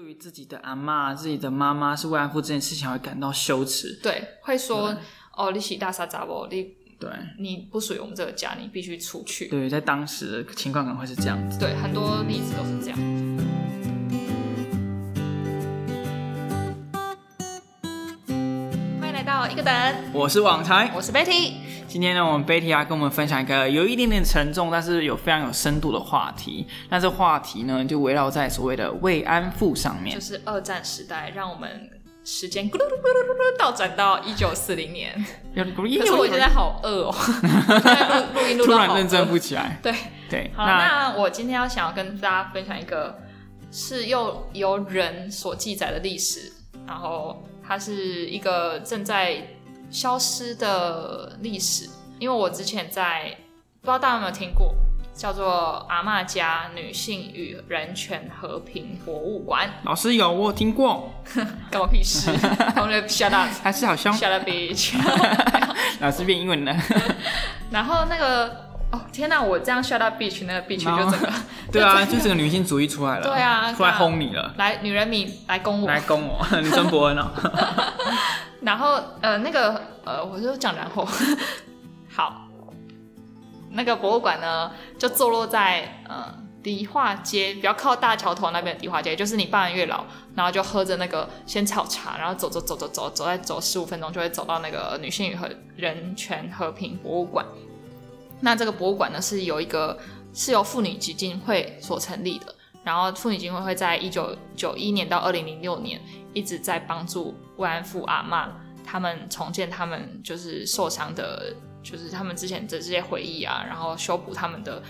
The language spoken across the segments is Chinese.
对于自己的阿妈、自己的妈妈是慰安妇这件事情，会感到羞耻。对，会说哦，你是大傻杂不？你对你不属于我们这个家，你必须出去。对，在当时的情况可能会是这样子。对，很多例子都是这样。欢迎来到一个等，我是网才，我是 Betty。今天呢，我们 Betty 要跟我们分享一个有一点点沉重，但是有非常有深度的话题。那这话题呢，就围绕在所谓的慰安妇上面就。是二战时代，让我们时间咕噜噜噜噜噜噜倒转到一九四零年。可可是我现在好饿哦，录录音录突然认真不起来。对，对，好，那我今天要想要跟大家分享一个是又由人所记载的历史，然后它是一个正在消失的历史。因为我之前在不知道大家有没有听过，叫做阿嬷家女性与人权和平博物馆，老师有我有听过，关我屁事！我们 shut up 还是好像 shut up bitch。老师变英文了。然后那个哦天哪，我这样 shut up bitch 那个 bitch 就整个对啊，就整个女性主义出来了。对啊出来轰你了，来女人民来攻我，来攻我，你真伯恩哦。然后呃，那个呃，我就讲然后 好，那个博物馆呢，就坐落在呃迪化街，比较靠大桥头那边的迪化街，就是你办完月老，然后就喝着那个仙草茶，然后走走走走走走，再走十五分钟就会走到那个女性与和人权和平博物馆。那这个博物馆呢，是有一个是由妇女基金会所成立的，然后妇女基金会会在一九九一年到二零零六年一直在帮助慰安妇阿妈他们重建他们就是受伤的，就是他们之前的这些回忆啊，然后修补他们的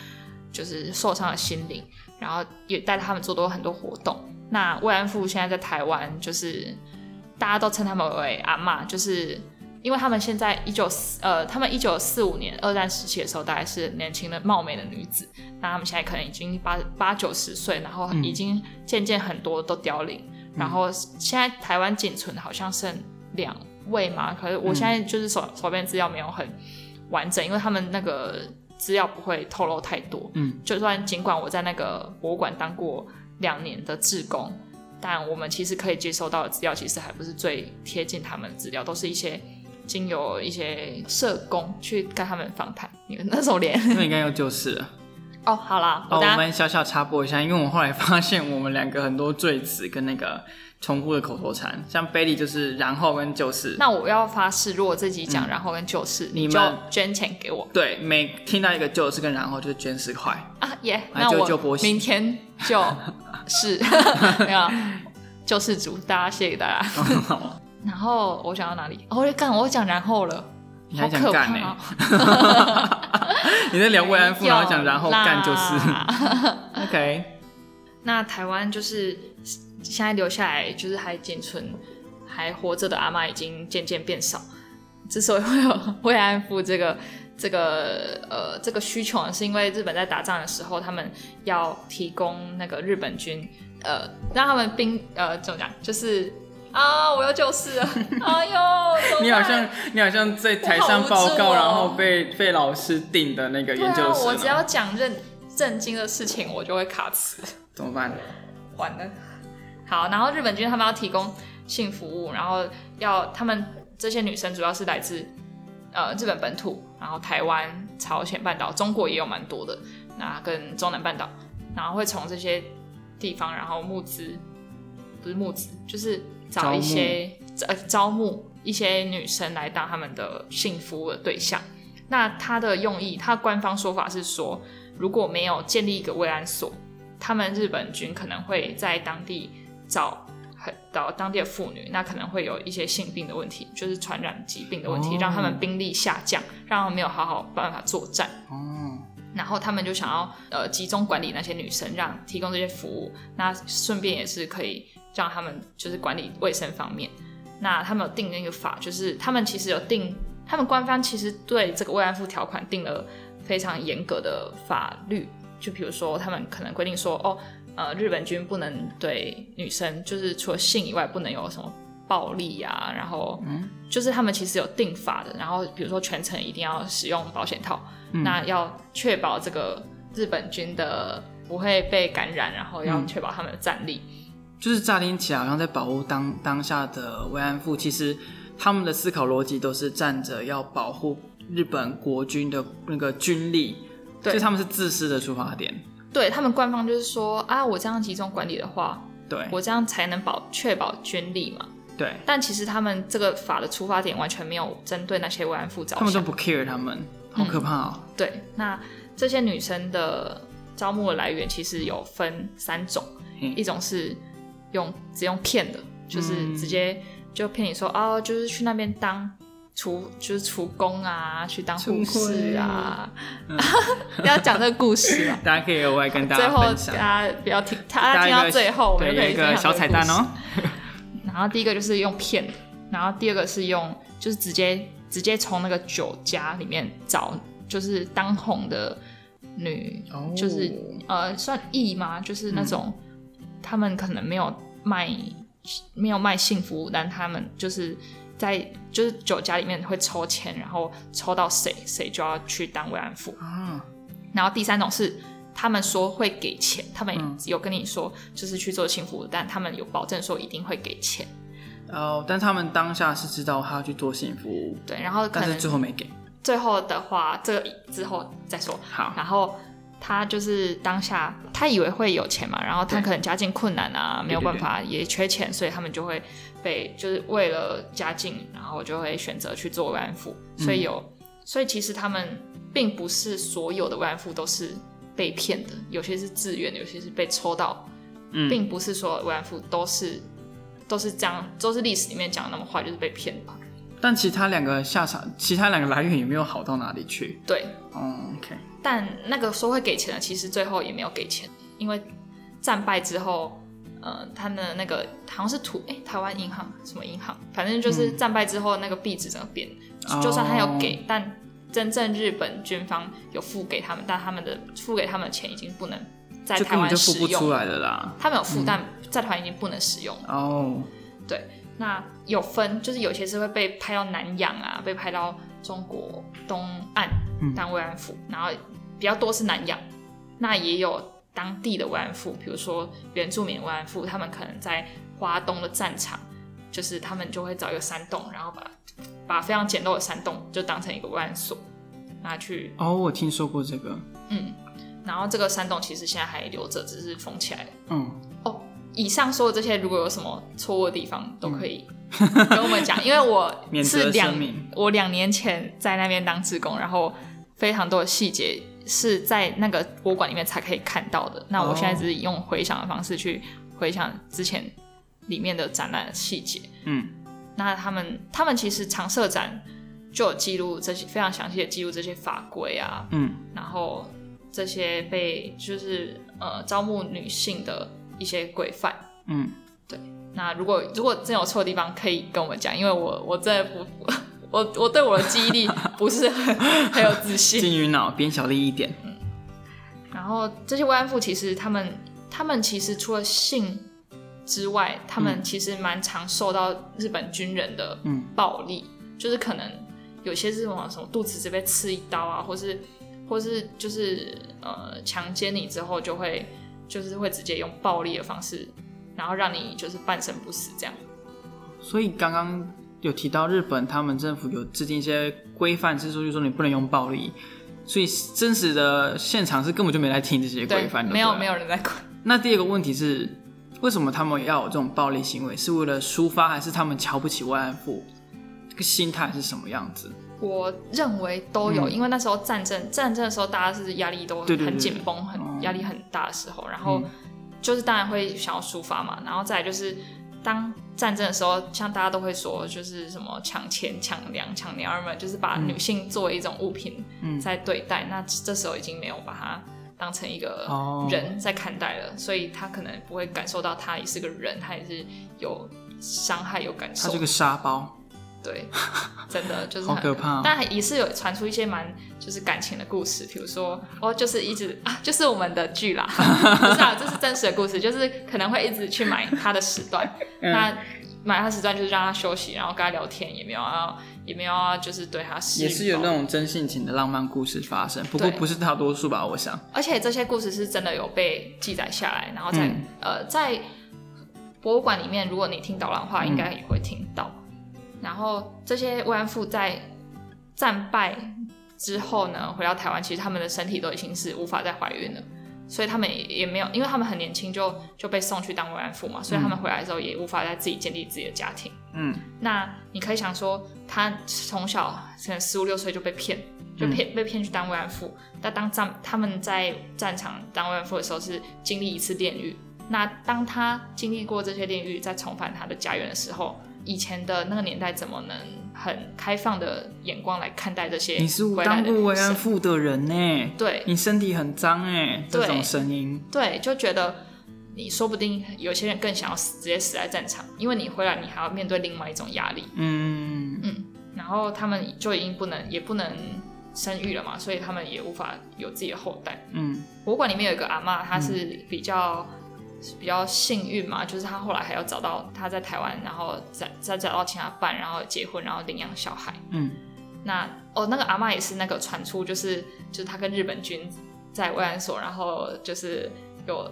就是受伤的心灵，然后也带他们做多很多活动。那慰安妇现在在台湾，就是大家都称他们为阿妈，就是因为他们现在一九四呃，他们一九四五年二战时期的时候，大概是年轻的貌美的女子，那他们现在可能已经八八九十岁，然后已经渐渐很多都凋零，然后现在台湾仅存好像剩两位嘛，可是我现在就是手手边资料没有很完整，因为他们那个资料不会透露太多，嗯，就算尽管我在那个博物馆当过两年的志工，但我们其实可以接收到的资料，其实还不是最贴近他们的资料，都是一些经由一些社工去跟他们访谈。你们那种脸那应该有就是了。哦，好啦，哦，我们小小插播一下，因为我们后来发现我们两个很多赘词跟那个重复的口头禅，像 Bailey 就是然后跟就是，那我要发誓，如果自己讲然后跟就是，你们捐钱给我对，每听到一个就是跟然后就捐十块。啊耶啊那我就就明天就是 没有救世主，大家谢谢大家。好，然后我讲到哪里？哦，我讲我讲然后了，你还好可讲干呢。你在聊慰安妇，然后讲然后干就是 OK。那台湾就是现在留下来，就是还仅存还活着的阿妈已经渐渐变少。之所以会有慰安妇这个这个呃这个需求呢，是因为日本在打仗的时候，他们要提供那个日本军呃让他们兵呃怎么讲，就是啊我要救世了，哎呦，你好像你好像在台上报告，然后被被老师定的那个研究生、我只要讲认震惊的事情，我就会卡词。怎么办？完了。好，然后日本军他们要提供性服务，然后要他们这些女生主要是来自呃日本本土，然后台湾、朝鲜半岛、中国也有蛮多的，那跟中南半岛，然后会从这些地方，然后募资，不是募资，就是找一些呃招募一些女生来当他们的性服务的对象。那他的用意，他官方说法是说，如果没有建立一个慰安所，他们日本军可能会在当地找很找当地的妇女，那可能会有一些性病的问题，就是传染疾病的问题，哦让他们兵力下降，让他们没有好好办法作战。哦，然后他们就想要呃集中管理那些女生，让提供这些服务，那顺便也是可以让他们就是管理卫生方面。那他们有定那个法，就是他们其实有定，他们官方其实对这个慰安妇条款定了非常严格的法律，就比如说他们可能规定说，哦，呃，日本军不能对女生就是除了性以外不能有什么暴力啊，然后就是他们其实有定法的，然后比如说全程一定要使用保险套，那要确保这个日本军的不会被感染，然后要确保他们的战力。就是乍听起来好像在保护当当下的慰安妇，其实他们的思考逻辑都是站着要保护日本国军的那个军力，对所以他们是自私的出发点。对他们官方就是说啊，我这样集中管理的话，对我这样才能保确保军力嘛。对，但其实他们这个法的出发点完全没有针对那些慰安妇着想。他们都不 care 他们，好可怕哦。对，那这些女生的招募的来源其实有分三种，嗯一种是用只用骗的，就是嗯。直接就骗你说哦，就是去那边当厨，就是厨工啊，去当护士啊，不要讲这个故事啊。大家可以额外跟大最后家分享，大家不要听，大家听到最后，我们，就可以有一个小彩蛋哦。然后第一个就是用骗，然后第二个是用就是直接直接从那个酒家里面找，就是当红的女，哦。就是呃算艺吗？就是那种、他们可能没有卖没有卖性服务，但他们就是在就是酒家里面会抽签，然后抽到谁谁就要去当慰安妇。啊，然后第三种是他们说会给钱，他们嗯有跟你说就是去做性服务，但他们有保证说一定会给钱。哦，但他们当下是知道他要去做性服务，对，然后可但是能最后没给。最后的话，这个之后再说。好，然后他就是当下他以为会有钱嘛，然后他可能家境困难啊，没有办法，也缺钱，所以他们就会被就是为了家境，然后就会选择去做慰安妇。所以有，所以其实他们并不是所有的慰安妇都是被骗的，有些是自愿的，有些是被抽到，嗯，并不是所有慰安妇都是都是这样，都是历史里面讲的那么坏，就是被骗吧。但其他两个下场，其他两个来源也没有好到哪里去。对，哦，OK，但那个说会给钱的，其实最后也没有给钱，因为战败之后，呃，他们的那个好像是土哎、台湾银行什么银行，反正就是战败之后那个币值整个变，哦就算他有给，但真正日本军方有付给他们，但他们的付给他们的钱已经不能在台湾就付不出啦。他们有付，但在台湾已经不能使用了。哦，那有分，就是有些是会被派到南洋啊，被派到中国东岸嗯当慰安妇，然后比较多是南洋。那也有当地的慰安妇，比如说原住民慰安妇，他们可能在华东的战场，就是他们就会找一个山洞，然后把把非常简陋的山洞就当成一个慰安所，拿去哦，我听说过这个。嗯，然后这个山洞其实现在还留着，只是封起来了。嗯，哦，以上说的这些，如果有什么错误的地方，都可以 跟我们讲，因为我是两我两年前在那边当职工，然后非常多的细节是在那个博物馆里面才可以看到的。那我现在只是用回想的方式去回想之前里面的展览的细节。嗯，那他们他们其实常设展就有记录这些非常详细的记录这些法规啊，嗯，然后这些被就是呃招募女性的一些规范。嗯，对那如果如果真有错的地方，可以跟我们讲，因为我我真的不我我对我的记忆力不是很很有自信。金鱼脑边小力一点。嗯然后这些慰安妇其实他们他们其实除了性之外，他们其实蛮常受到日本军人的嗯暴力，就是可能有些是什么什么肚子这边刺一刀啊，或是或是就是呃强奸你之后就会就是会直接用暴力的方式，然后让你就是半身不死这样。所以刚刚有提到日本他们政府有制定一些规范，就是说你不能用暴力。所以真实的现场是根本就没来听这些规对，范的，没有没有人在管。那第二个问题是，为什么他们要有这种暴力行为？是为了抒发，还是他们瞧不起慰安妇？这个心态是什么样子？我认为都有，嗯。因为那时候战争战争的时候，大家是压力都对对对很紧绷，很哦。压力很大的时候，然后嗯。就是当然会想要抒发嘛，然后再来就是当战争的时候，像大家都会说，就是什么抢钱、抢粮、抢娘儿们，就是把嗯女性作为一种物品嗯。在对待，那这时候已经没有把它当成一个哦。人在看待了，所以他可能不会感受到他也是个人，他也是有伤害、有感受。她是。个沙包，对，真的就是很可怕哦但也是有传出一些蛮就是感情的故事，比如说哦，就是一直啊，就是我们的剧啦，不是啊，这是真实的故事，就是可能会一直去买他的时段，嗯那买他时段就是让他休息，然后跟他聊天，也没有要也没有要就是对他施也是有那种真性情的浪漫故事发生，不过不是大多数吧？我想，而且这些故事是真的有被记载下来，然后在、嗯呃在博物馆里面，如果你听导览的话，应该也会听到。然后这些慰安妇在战败之后呢，回到台湾，其实他们的身体都已经是无法再怀孕了，所以他们也也没有，因为他们很年轻就就被送去当慰安妇嘛，所以他们回来之后也无法再自己建立自己的家庭。嗯，那你可以想说，他从小可能十五六岁就被骗，就骗、被骗去当慰安妇。但当战他们在战场当慰安妇的时候，是经历一次炼狱。那当他经历过这些炼狱，再重返他的家园的时候，以前的那个年代怎么能很开放的眼光来看待这些你是当过慰安？妇的人呢，对你身体很脏哎，这对种声音，对，就觉得你说不定有些人更想要死，直接死在战场，因为你回来你还要面对另外一种压力。嗯嗯然后他们就已经不能也不能生育了嘛，所以他们也无法有自己的后代。嗯博物馆里面有一个阿妈，她是比较、比较幸运嘛，就是他后来还要找到他在台湾，然后再再找到其他伴，然后结婚，然后领养小孩。嗯那哦，那个阿妈也是那个传出，就是就是他跟日本军在慰安所，然后就是有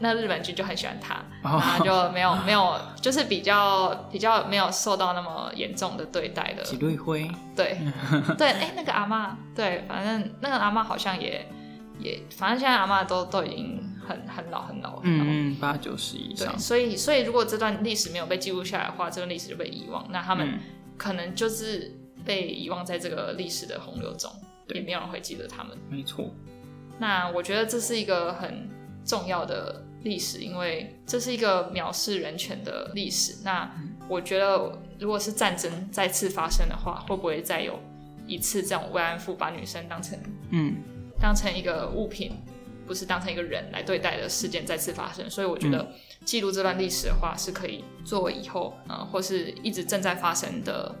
那日本军就很喜欢他，然后哦，就没有没有，就是比较比较没有受到那么严重的对待的。几对灰，对 对，哎、那个阿妈，对，反正那个阿妈好像也也，反正现在阿妈都都已经很很老很老了。嗯嗯，八九十以上对，，所以所以如果这段历史没有被记录下来的话，这段历史就被遗忘，那他们嗯可能就是被遗忘在这个历史的洪流中，也没有人会记得他们。没错，那我觉得这是一个很重要的历史，因为这是一个藐视人权的历史。那我觉得，如果是战争再次发生的话，会不会再有一次这种慰安妇把女生当成嗯当成一个物品，不是当成一个人来对待的事件再次发生？所以我觉得记录这段历史的话，是可以作为以后呃或是一直正在发生的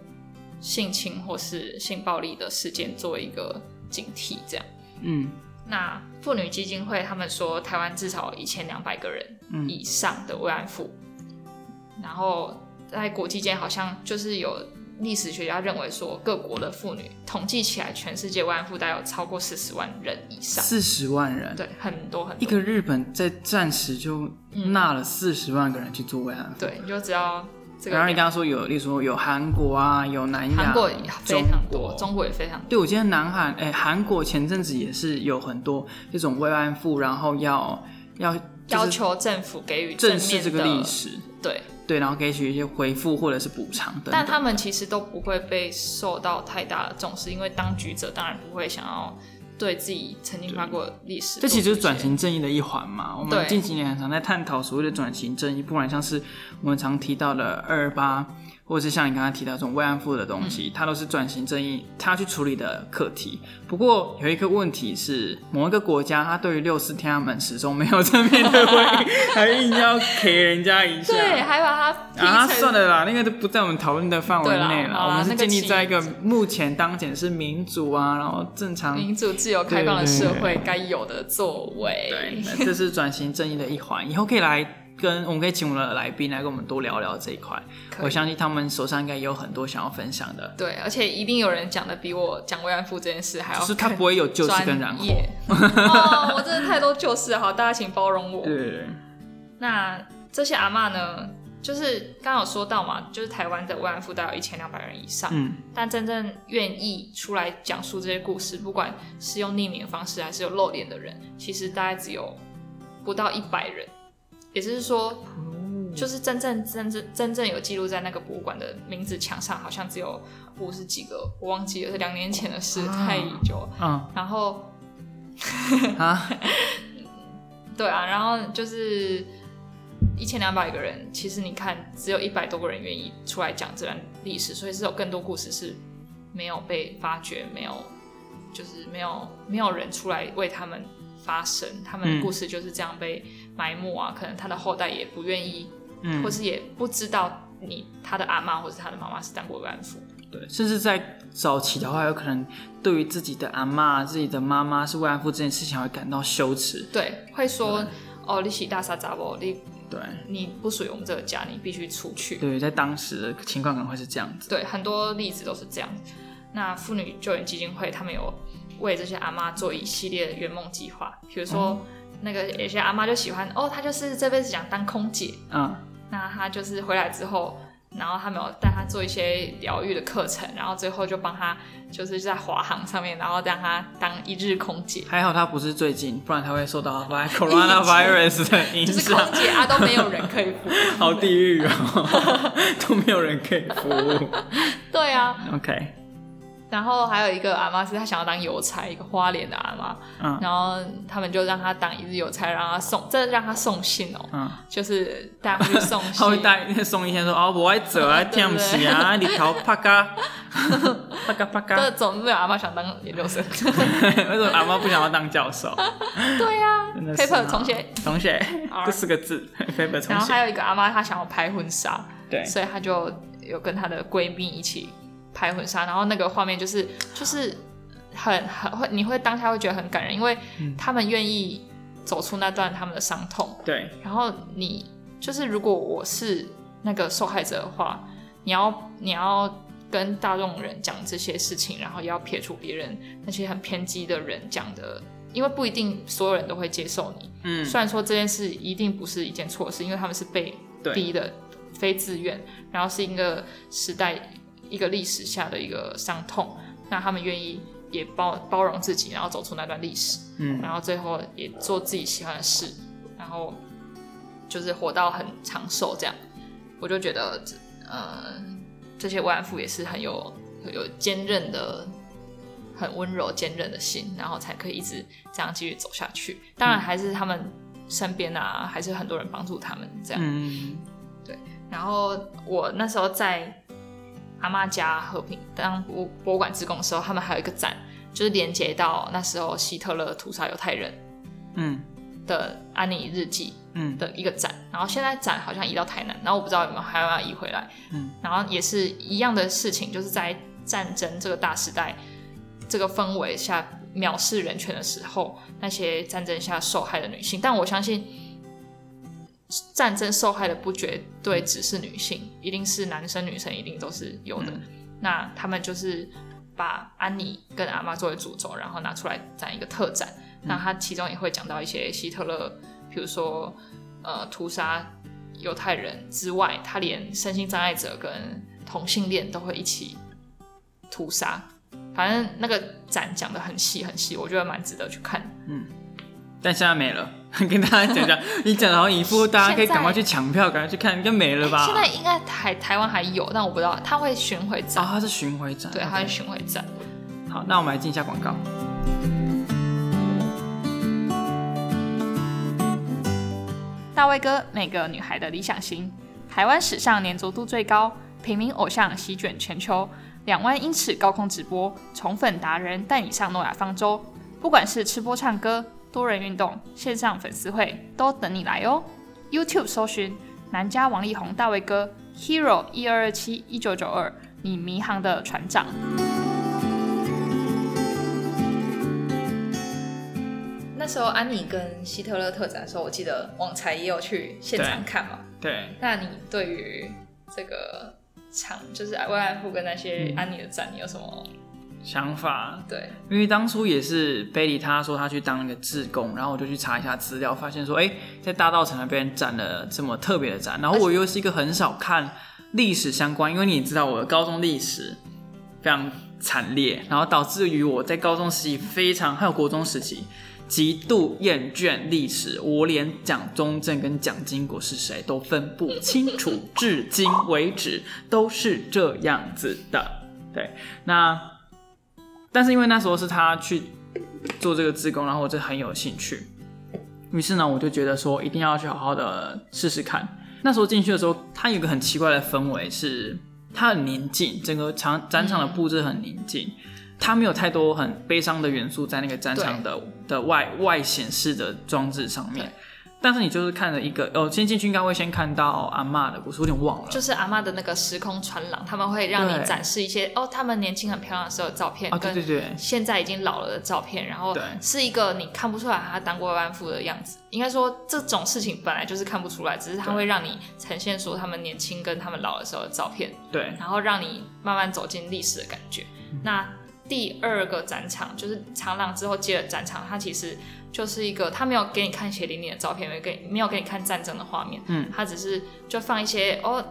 性侵或是性暴力的事件作为一个警惕，这样。嗯那妇女基金会他们说，台湾至少一千两百个人嗯以上的慰安妇，然后在国际间好像就是有历史学家认为说，各国的妇女统计起来，全世界慰安妇大概有超过四十万人以上，四十万人，对，很多很多。一个日本在战时就纳了四十万个人去做慰安妇，对，你就只要这个然后你刚，刚说有，例如说有韩国啊，有南亚，韩国也非常多，中国也非常多。对，我记得南韩，哎，韩国前阵子也是有很多这种慰安妇，然后要要要求政府给予正视这个历史，对，对，然后给予一些回复或者是补偿等等。但他们其实都不会被受到太大的重视，因为当局者当然不会想要对自己曾经发过的历史。这其实就是转。型正义的一环嘛。我们近几年很常在探讨所谓的转型正义，不管像是我们常提到的二二八，或者是像你刚才提到这种慰安妇的东嗯西，它都是转型正义它去处理的课题。不过有一个问题是，某一个国家它对于六四天安门始终没有正面的回应，还硬要给人家一下。对，还把它批啊，成算了啦，那个都不在我们讨论的范围内了。我们是那建立在一个目前当前是民主啊，然后正常民主、自由、开放的社对会该有的作为。对，那这是转型正义的一环，以后可以来跟我们可以请我们的来宾来跟我们多聊聊这一块。我相信他们手上应该也有很多想要分享的，对，而且一定有人讲的比我讲慰安妇这件事还要就是他不会有旧事跟然后。我真的太多就是了，好，大家请包容我。对那这些阿嬷呢，就是刚刚有说到嘛，就是台湾的慰安妇大概有一千两百人以上，嗯但真正愿意出来讲述这些故事，不管是用匿名的方式还是有露脸的人，其实大概只有不到一百人。也就是说，就是真正真正真正有记录在那个博物馆的名字墙上，好像只有五十几个，我忘记了，是两年前的事，啊太久。嗯然后啊，对啊，然后就是一千两百个人，其实你看，只有一百多个人愿意出来讲这段历史，所以是有更多故事是没有被发掘，没有就是没有没有人出来为他们发声，他们的嗯故事就是这样被埋没啊，可能他的后代也不愿意，嗯或是也不知道你他的阿妈或是他的妈妈是当过慰安妇，对，甚至在早期的话，有可能对于自己的阿妈、自己的妈妈是慰安妇这件事情，会感到羞耻。对，会说哦，你是大傻杂不，你对你不属于我们这个家，你必须出去。对，在当时的情况可能会是这样子。对，很多例子都是这样。那妇女救援基金会他们有为这些阿妈做一系列的圆梦计划，比如说、那个有些阿妈就喜欢哦，她就是这辈子想当空姐，嗯，那她就是回来之后，然后他们有带她做一些疗愈的课程，然后最后就帮她就是在华航上面，然后让她当一日空姐。还好她不是最近，不然她会受到 coronavirus 的影响就是空。姐啊，都没有人可以服务。好地狱哦，都没有人可以服务。对啊，OK，然后还有一个阿妈是她想要当邮差，一个花莲的阿妈，嗯然后他们就让她当一日邮差，让她送，真的让她送信哦，嗯，就是带她去送信 他会信。带送一天说哦，我爱走啊，听不起啊，你逃 啪嘎，啪嘎啪这嘎。总没有阿妈想当研究生。为什么阿妈不想要当教授？对呀、真的是 p a p e r 啊重写。重写好这四个字，paper 重写。然后还有一个阿妈，她想要拍婚纱，对，所以她就有跟她的闺蜜一起拍婚纱，然后那个画面就是就是很很会，你会当下会觉得很感人，因为嗯。他们愿意走出那段他们的伤痛，对，然后你就是如果我是那个受害者的话，你要你要跟大众人讲这些事情，然后也要撇除别人那些很偏激的人讲的。因为不一定所有人都会接受你，嗯，虽然说这件事一定不是一件错事，因为他们是被逼的，非自愿，然后是一个时代、一个历史下的一个伤痛，那他们愿意也包包容自己，然后走出那段历史，嗯，然后最后也做自己喜欢的事，然后就是活到很长寿这样，我就觉得，呃，这些慰安妇也是很有很有坚韧的。很温柔、坚韧的心，然后才可以一直这样继续走下去。当然，还是他们身边啊，还是很多人帮助他们这样。嗯，对然后我那时候在阿妈家和平当博博物馆职工的时候，他们还有一个展，就是连接到那时候希特勒屠杀犹太人嗯的安妮日记嗯的一个展。然后现在展好像移到台南，然后我不知道有没有还要不要移回来。嗯，然后也是一样的事情，就是在战争这个大时代这个氛围下藐视人权的时候，那些战争下受害的女性。但我相信，战争受害的不绝对只是女性，一定是男生女生一定都是有的。嗯那他们就是把安妮跟阿妈作为主轴，然后拿出来展一个特展。那他其中也会讲到一些希特勒，比如说呃屠杀犹太人之外，他连身心障碍者跟同性恋都会一起屠杀。反正那个展讲的很细很细，我觉得蛮值得去看。嗯但现在没了，跟大家讲讲，你讲的好像一副大家可以赶快去抢票，赶快去看，应该没了吧？现在应该台台湾还有，但我不知道，他会巡回展，啊，它是巡回展，对他会巡回展。好，那我们来进一下广告。大卫哥，每个女孩的理想型，台湾史上粘着度最高，平民偶像席卷全球，两万英尺高空直播，宠粉达人带你上诺亚方舟。不管是吃播唱歌、多人运动、线上粉丝会，都等你来哦。YouTube 搜寻南加王力宏大卫哥 Hero 一二二七一九九二，你迷航的船长。那时候安妮跟希特勒特展的时候，我记得网才也有去现场看嘛。对，那你对于这个场，就是慰安妇跟那些安妮的展，你有什么想法，对？因为当初也是 baby 他说他去当那个志工，然后我就去查一下资料，发现说，哎、在大道城那边展了这么特别的展，然后我又是一个很少看历史相关，因为你也知道我的高中历史非常惨烈，然后导致于我在高中时期非常还有国中时期极度厌倦历史，我连蒋中正跟蒋经国是谁都分不清楚，至今为止都是这样子的。对，那但是因为那时候是他去做这个自工，然后我就很有兴趣，于是呢，我就觉得说一定要去好好的试试看。那时候进去的时候，它有一个很奇怪的氛围，是它很宁静，整个场展场的布置很宁静，它没有太多很悲伤的元素在那个展场的的外外显示的装置上面对。但是你就是看了一个，哦，先进去应该会先看到阿嬷的故事，我有点忘了。就是阿妈的那个时空传廊，他们会让你展示一些哦，他们年轻很漂亮的时候的照片，啊，对对跟对，现在已经老了的照片，然后是一个你看不出来他当过慰安妇的样子。应该说这种事情本来就是看不出来，只是它对会让你呈现出他们年轻跟他们老的时候的照片。对，然后让你慢慢走进历史的感觉。嗯那第二个展场就是长廊之后接的展场，它其实就是一个，他没有给你看血淋淋的照片，没给没有给你看战争的画面，嗯，他只是就放一些哦，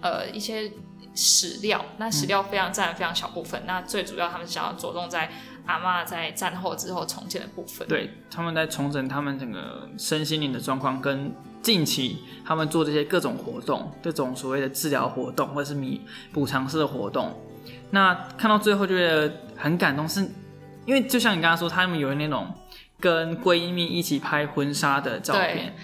呃，一些史料，那史料非常占非常小部分，那最主要他们想要着重在阿妈在战后之后重建的部分，对，他们在重整他们整个身心灵的状况，跟近期他们做这些各种活动，这种所谓的治疗活动或者是弥补偿式的活动，那看到最后就觉得很感动，是因为就像你刚刚说，他们有那种跟闺蜜一起拍婚纱的照片。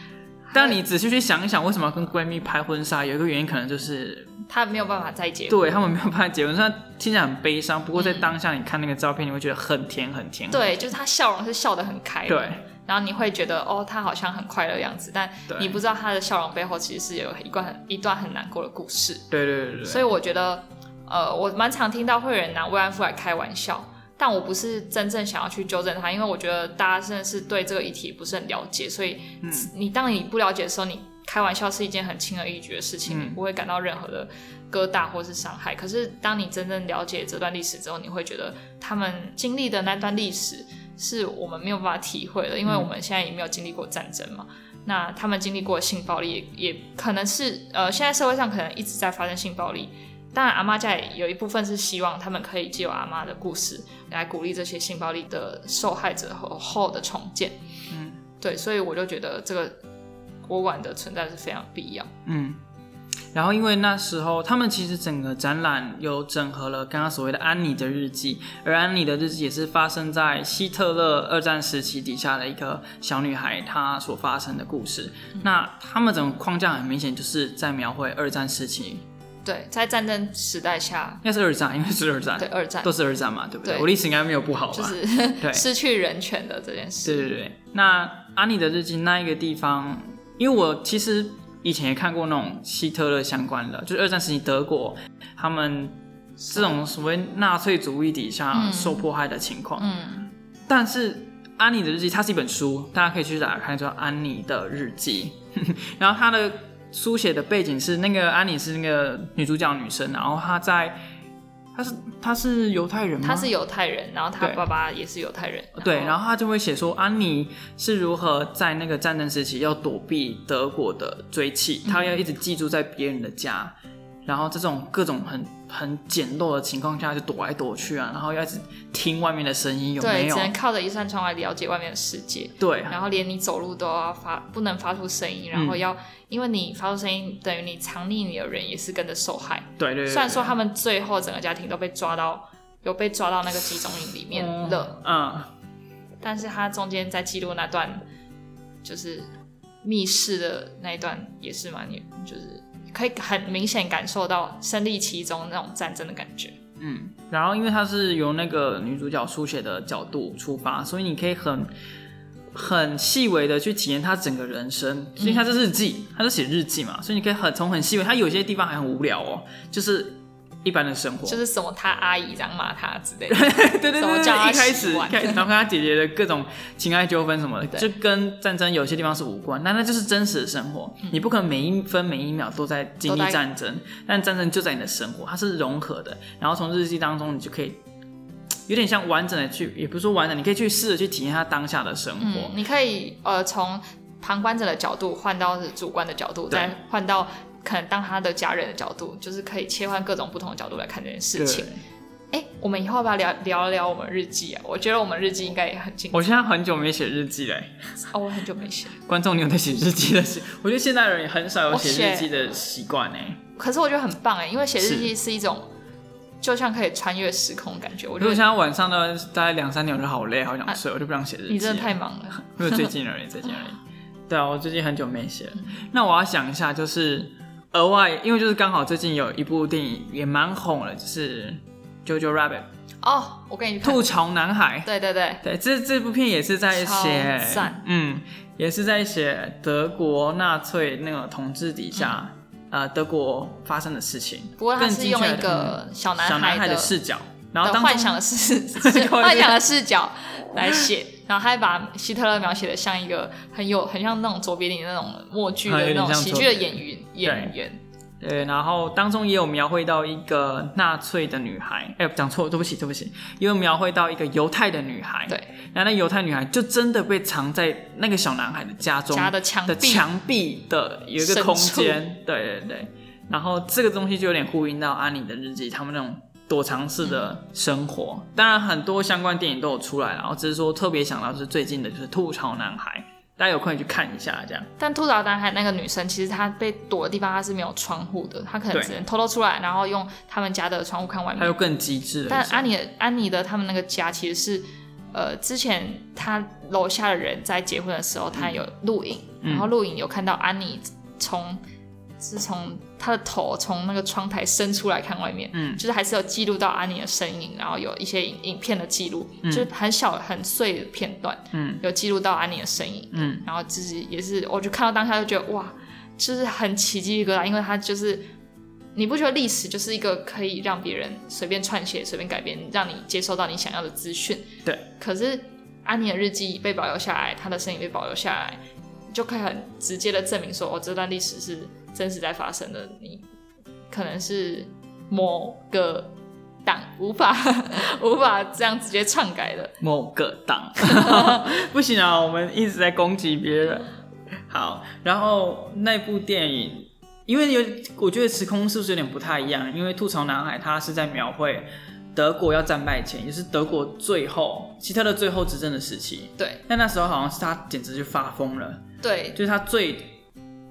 但你仔细去想一想，为什么要跟闺蜜拍婚纱？有一个原因可能就是她没有办法再结婚，对他们没有办法结婚，虽然听起来很悲伤，不过在当下你看那个照片，你会觉得很甜很甜。对，就是她笑容是笑得很开，对，然后你会觉得哦，他好像很快乐的样子，但你不知道他的笑容背后其实是有一段很一段很难过的故事。对对对对，所以我觉得，呃，我蛮常听到会有人拿慰安妇来开玩笑，但我不是真正想要去纠正他，因为我觉得大家真的是对这个议题不是很了解，所以嗯你当你不了解的时候，你开玩笑是一件很轻而易举的事情，不会感到任何的疙瘩或是伤害。可是当你真正了解这段历史之后，你会觉得他们经历的那段历史是我们没有办法体会的，因为我们现在也没有经历过战争嘛。那他们经历过性暴力也，也可能是呃，现在社会上可能一直在发生性暴力。当然，阿妈家也有一部分是希望他们可以借由阿妈的故事来鼓励这些性暴力的受害者和后的重建。嗯，对，所以我就觉得这个博物馆的存在是非常必要。嗯。然后，因为那时候他们其实整个展览有整合了刚刚所谓的安妮的日记，而安妮的日记也是发生在希特勒二战时期底下的一个小女孩她所发生的故事。那他们整个框架很明显就是在描绘二战时期，对，在战争时代下，应该是二战，因为是二战，对二战都是二战嘛，对不对？对我历史应该没有不好吧？就是对 失去人权的这件事。对对对，那安妮的日记那一个地方，因为我其实以前也看过那种希特勒相关的，就是二战时期德国他们这种所谓纳粹主义底下嗯受迫害的情况。嗯，但是安妮的日记它是一本书，大家可以去打开叫《安妮的日记》，然后它的书写的背景是那个安妮是那个女主角女生，然后她在。她是她是犹太人吗？她是犹太人，然后她爸爸也是犹太人。对，然后她就会写说安妮是如何在那个战争时期要躲避德国的追击，她要一直寄住在别人的家，然后这种各种很很简陋的情况下就躲来躲去啊，然后要一直听外面的声音有没对，有只？能靠着一扇窗来了解外面的世界。对，然后连你走路都要发，不能发出声音，嗯然后要，因为你发出声音，等于你藏匿你的人也是跟着受害。对对对。虽然说他们最后整个家庭都被抓到，有被抓到那个集中营里面了，嗯，但是他中间在记录那段就是密室的那一段也是蛮，就是可以很明显感受到身历其中那种战争的感觉。嗯，然后因为它是由那个女主角书写的角度出发，所以你可以很很细微的去体验她整个人生。所以她是日记，她是写日记嘛，所以你可以很从很细微，她有些地方还很无聊哦，就是一般的生活。就是什么他阿姨这样骂他之类的，对对对一开始洗碗一开始，然后跟他姐姐的各种情爱纠纷什么的，对就跟战争有些地方是无关，那那就是真实的生活。你不可能每一分每一秒都在经历战争，但战争就在你的生活，它是融合的。然后从日记当中，你就可以有点像完整的去，也不是说完整，你可以去试着去体验他当下的生活。嗯，你可以呃从旁观者的角度换到主观的角度，再换到可能当他的家人的角度，就是可以切换各种不同的角度来看这件事情。哎，我们以后要不要聊聊聊我们日记啊？我觉得我们日记应该也很精彩。我现在很久没写日记嘞，哦，我很久没写，观众，你有在写日记的习？我觉得现代人也很少有写日记的习惯呢。可是我觉得很棒哎，因为写日记是一种就像可以穿越时空的感觉。我觉得如果现在晚上呢，大概两三点我就好累，好想睡，我就不想写日记。你真的太忙了。因为最近而已，最近而已。对啊，我最近很久没写了。那我要想一下，就是额外，因为就是刚好最近有一部电影也蛮红的，就是《Jojo Rabbit》哦，我跟你吐槽男孩。对对对，对，这这部片也是在写嗯，也是在写德国纳粹那个统治底下，呃，德国发生的事情。不过他是用一个小男小男孩的的视角，然后当幻想的视 幻想的视角来写，然后他还把希特勒描写的像一个很有很像那种卓别林那种默剧的那种喜剧的演员演员，对，然后当中也有描绘到一个纳粹的女孩，哎，讲错，对不起，对不起，也有描绘到一个犹太的女孩。对，然后那犹太女孩就真的被藏在那个小男孩的家中家的墙的壁墙壁的有一个空间。对对对，然后这个东西就有点呼应到安妮的日记，他们那种躲藏式的生活。当然，很多相关电影都有出来，然后只是说特别想到就是最近的就是吐槽男孩，大家有空去看一下，这样。但吐槽男孩那个女生，其实她被躲的地方她是没有窗户的，她可能只能偷偷出来，然后用他们家的窗户看外面。还有更机智但安妮的安妮的他们那个家其实是，呃，之前他楼下的人在结婚的时候，他有录影，嗯然后录影有看到安妮从是从他的头从那个窗台伸出来看外面，嗯就是还是有记录到安妮的身影，然后有一些影影片的记录，嗯就是很小很碎的片段，嗯有记录到安妮的身影，嗯然后自己也是，我就看到当下就觉得哇，就是很起鸡皮疙瘩，因为他就是，你不觉得历史就是一个可以让别人随便串写、随便改编，让你接收到你想要的资讯？对。可是安妮的日记被保留下来，她的身影被保留下来，就可以很直接的证明说，哦，这段历史是真实在发生的。你可能是某个党无法无法这样直接篡改的。某个党 不行啊，我们一直在攻击别人。好，然后那部电影，因为有我觉得时空是不是有点不太一样？因为《吐槽男孩》他是在描绘德国要战败前，也是德国最后希特勒最后执政的时期。对但那时候好像是他简直就发疯了，对，就是他最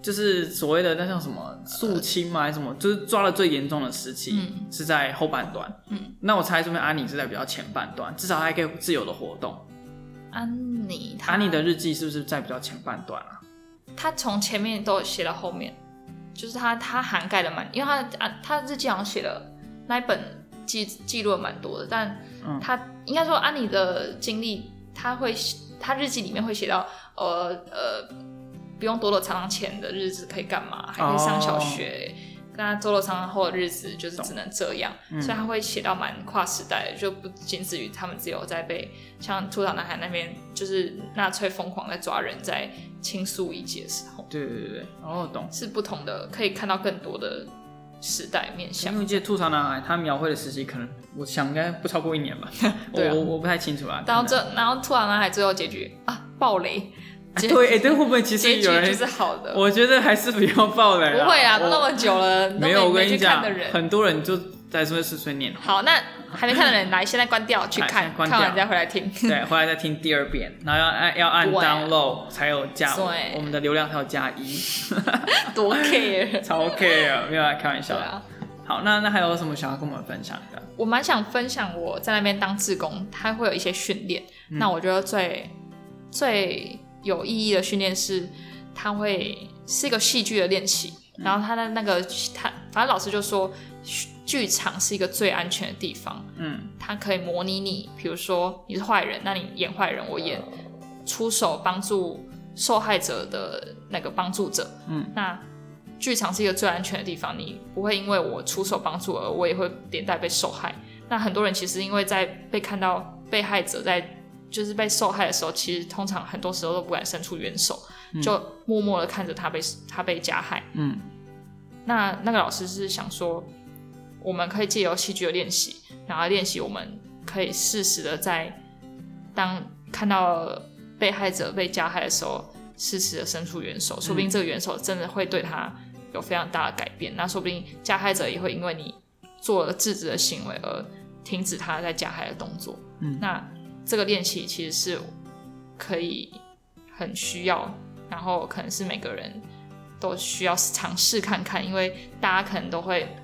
就是所谓的那叫什么肃清吗？还是什么？就是抓的最严重的时期、嗯是在后半段。嗯，那我猜这边安妮是在比较前半段，至少还可以自由的活动。安妮她安妮的日记是不是在比较前半段啊？他从前面都有写到后面，就是他他涵盖了蛮，因为他啊他日记好像写了那一本记记录了蛮多的，但嗯他应该说安妮的经历，他会他日记里面会写到呃呃不用躲躲藏藏前的日子可以干嘛，还可以上小学。跟他躲躲藏藏后的日子就是只能这样，嗯所以他会写到蛮跨时代的，就不仅止于他们只有在被像吐槽男孩那边，就是纳粹疯狂在抓人，在倾诉遗迹的时候，对对对对，哦，懂。是不同的，可以看到更多的时代面向因向为。我记得吐槽男孩他描绘的时期，可能我想应该不超过一年吧。对我我不太清楚啊。然后这，然后吐槽男孩最后结局啊，暴雷，对，哎，这会不会其实有人就？是好的，我觉得还是不要爆雷。不会啊，都那么久了，都没有，我跟你没去看讲的人，。很多人就在说碎碎念。好，那还没看的人来，现在关掉去看，看完再回来听。对，回来再听第二遍，然后要按要按 download 才有加，对我们的流量才有加一，多 care。超 care，，没有来开玩笑。对啊，好，那那还有什么想要跟我们分享的？我蛮想分享我在那边当志工，他会有一些训练。嗯那我觉得最最有意义的训练是，他会是一个戏剧的练习。嗯然后他的那个他，反正老师就说，剧场是一个最安全的地方。嗯它可以模拟你，比如说你是坏人，那你演坏人，我演出手帮助受害者的那个帮助者。嗯，那剧场是一个最安全的地方，你不会因为我出手帮助而我也会连带被受害。那很多人其实因为在被看到被害者在就是被受害的时候，其实通常很多时候都不敢伸出援手，就默默的看着他被他被加害。嗯那那个老师是想说，我们可以借由戏剧的练习，然后练习我们可以适时的在当看到被害者被加害的时候，适时的伸出援手，说不定这个援手真的会对他有非常大的改变。那说不定加害者也会因为你做了制止的行为而停止他在加害的动作。嗯那这个练习其实是可以很需要，然后可能是每个人都需要尝试看看，因为大家可能都会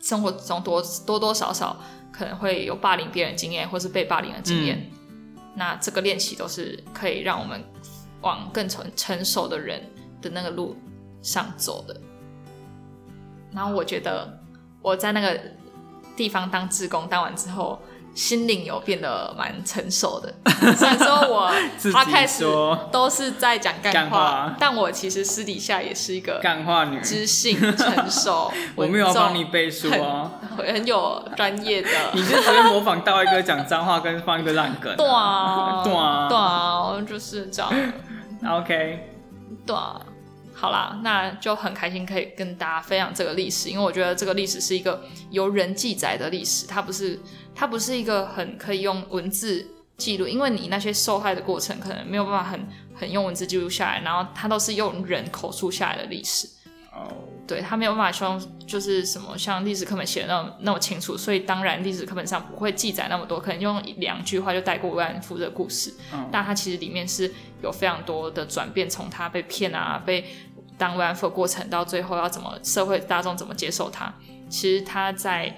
生活中多多多少少可能会有霸凌别人的经验，或是被霸凌的经验。那这个练习都是可以让我们往更成成熟的人的那个路上走的。然后我觉得我在那个地方当志工，当完之后。心灵有变得蛮成熟的，虽然说我他开始说都是在讲干干话。但我其实私底下也是一个干话女，知性、成熟、我没有帮你背书哦，很很有专业的。你就只会模仿大卫哥讲脏话跟放一个烂梗。对啊，对啊。对啊，就是这样。OK，对啊，好啦，那就很开心可以跟大家分享这个历史，因为我觉得这个历史是一个由人记载的历史，它不是它不是一个很可以用文字记录，因为你那些受害的过程可能没有办法很很用文字记录下来，然后它都是用人口述下来的历史。哦，对它没有办法像就是什么像历史课本写的那么那么清楚，所以当然历史课本上不会记载那么多，可能用两句话就带过慰安妇的故事。嗯但它其实里面是有非常多的转变，从他被骗啊，被当慰安妇的过程，到最后要怎么社会大众怎么接受他，其实他在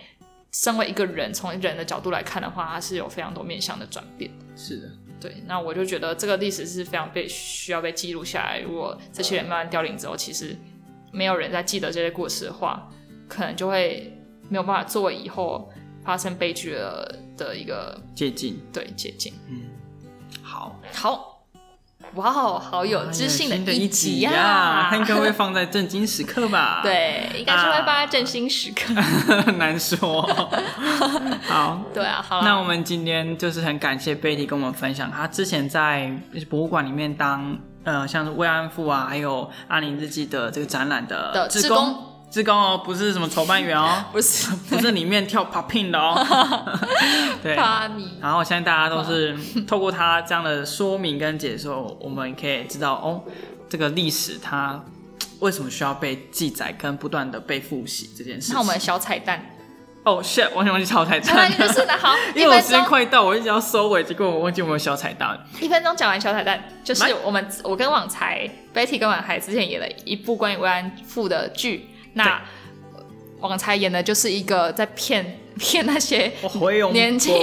身为一个人，从人的角度来看的话，他是有非常多面向的转变。是的，对，那我就觉得这个历史是非常被需要被记录下来。如果这些人慢慢凋零之后，其实没有人在记得这些故事的话，可能就会没有办法作为以后发生悲剧的的一个接近。对借鉴。好，好，哇哦，好有知性新的一集呀、呀，它应该会放在震惊时刻吧？，对，应该是会放在震惊时刻。很 难说。好。对啊，好，那我们今天就是很感谢贝蒂跟我们分享，他之前在博物馆里面当呃像是慰安妇啊，还有阿宁日记的这个展览的的志工志工，志工哦，不是什么筹办员哦，不是不是里面跳 popping 的哦，对。怕你然后我相信大家都是透过他这样的说明跟解说，我们可以知道哦，这个历史它为什么需要被记载跟不断的被复习这件事情。那我们小彩蛋，哦、shit，完全忘记小彩蛋 是的，好，因为我时间快到，我一直要收尾，结果我忘记我们有小彩蛋。一分钟讲完小彩蛋，就是我们我跟网才 Betty 跟网才之前演了一部关于慰安妇的剧，那王才演的就是一个在骗骗那些年轻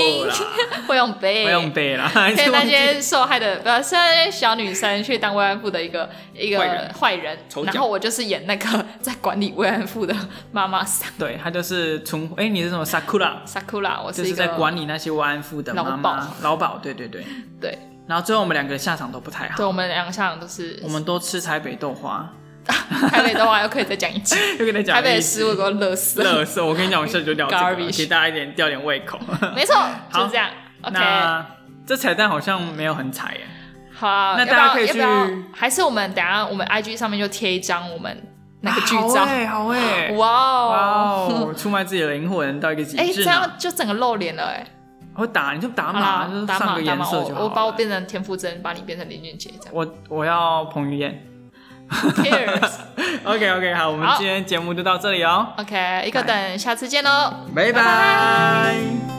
会用背会用背啦，骗 那些受害的，不是那些小女生去当慰安妇的一个一个坏人坏人然后我就是演那个 在管理慰安妇的妈妈桑对她就是从哎，你是什么 sakura，Sakura，我就是在管理那些慰安妇的妈劳妈老鸨，对对对。对。然后最后我们两个下场都不太好对，，我们两个下场都是我们都吃台北豆花，台北的话，又可以再讲一集。又跟他讲台北的一食物给我乐死，乐色，我跟你讲，我现在就聊这个给大家一点吊点胃口。没错，就是这样。OK，那这彩蛋好像没有很彩耶，好啊，那大家可以去还是我们等下我们 IG 上面就贴一张我们那个剧照。好哎，好哎，哇哇哦！哦，出卖自己的灵魂到一个极哎，这。样就整个露脸了哎。我打你就打好码，打上个颜码打码，色就好。我我把我变成田馥甄，把你变成林俊杰，这样。我我要彭于晏。Who cares？OK OK，好，我们今天节目就到这里哦，OK，一个等下次见喽，拜。拜拜